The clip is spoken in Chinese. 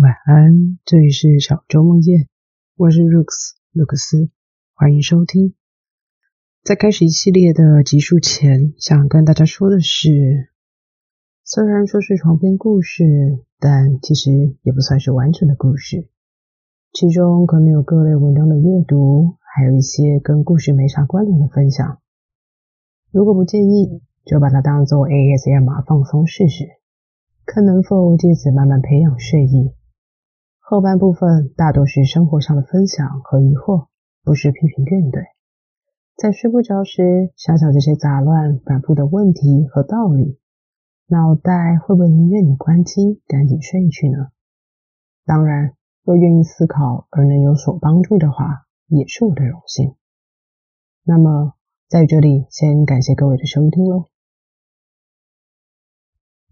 晚安，这里是小周梦夜，我是 Rooks 卢克斯，欢迎收听。在开始一系列的集数前，想跟大家说的是，虽然说是床边故事，但其实也不算是完整的故事，其中可能有各类文章的阅读，还有一些跟故事没啥关联的分享。如果不介意，就把它当做 ASMR 放松试试。看能否借此慢慢培养睡意。后半部分大多是生活上的分享和疑惑，不是批评怨怼。在睡不着时，想想这些杂乱反复的问题和道理，脑袋会不会宁愿你关机，赶紧睡去呢？当然，若愿意思考而能有所帮助的话，也是我的荣幸。那么，在这里先感谢各位的收听喽。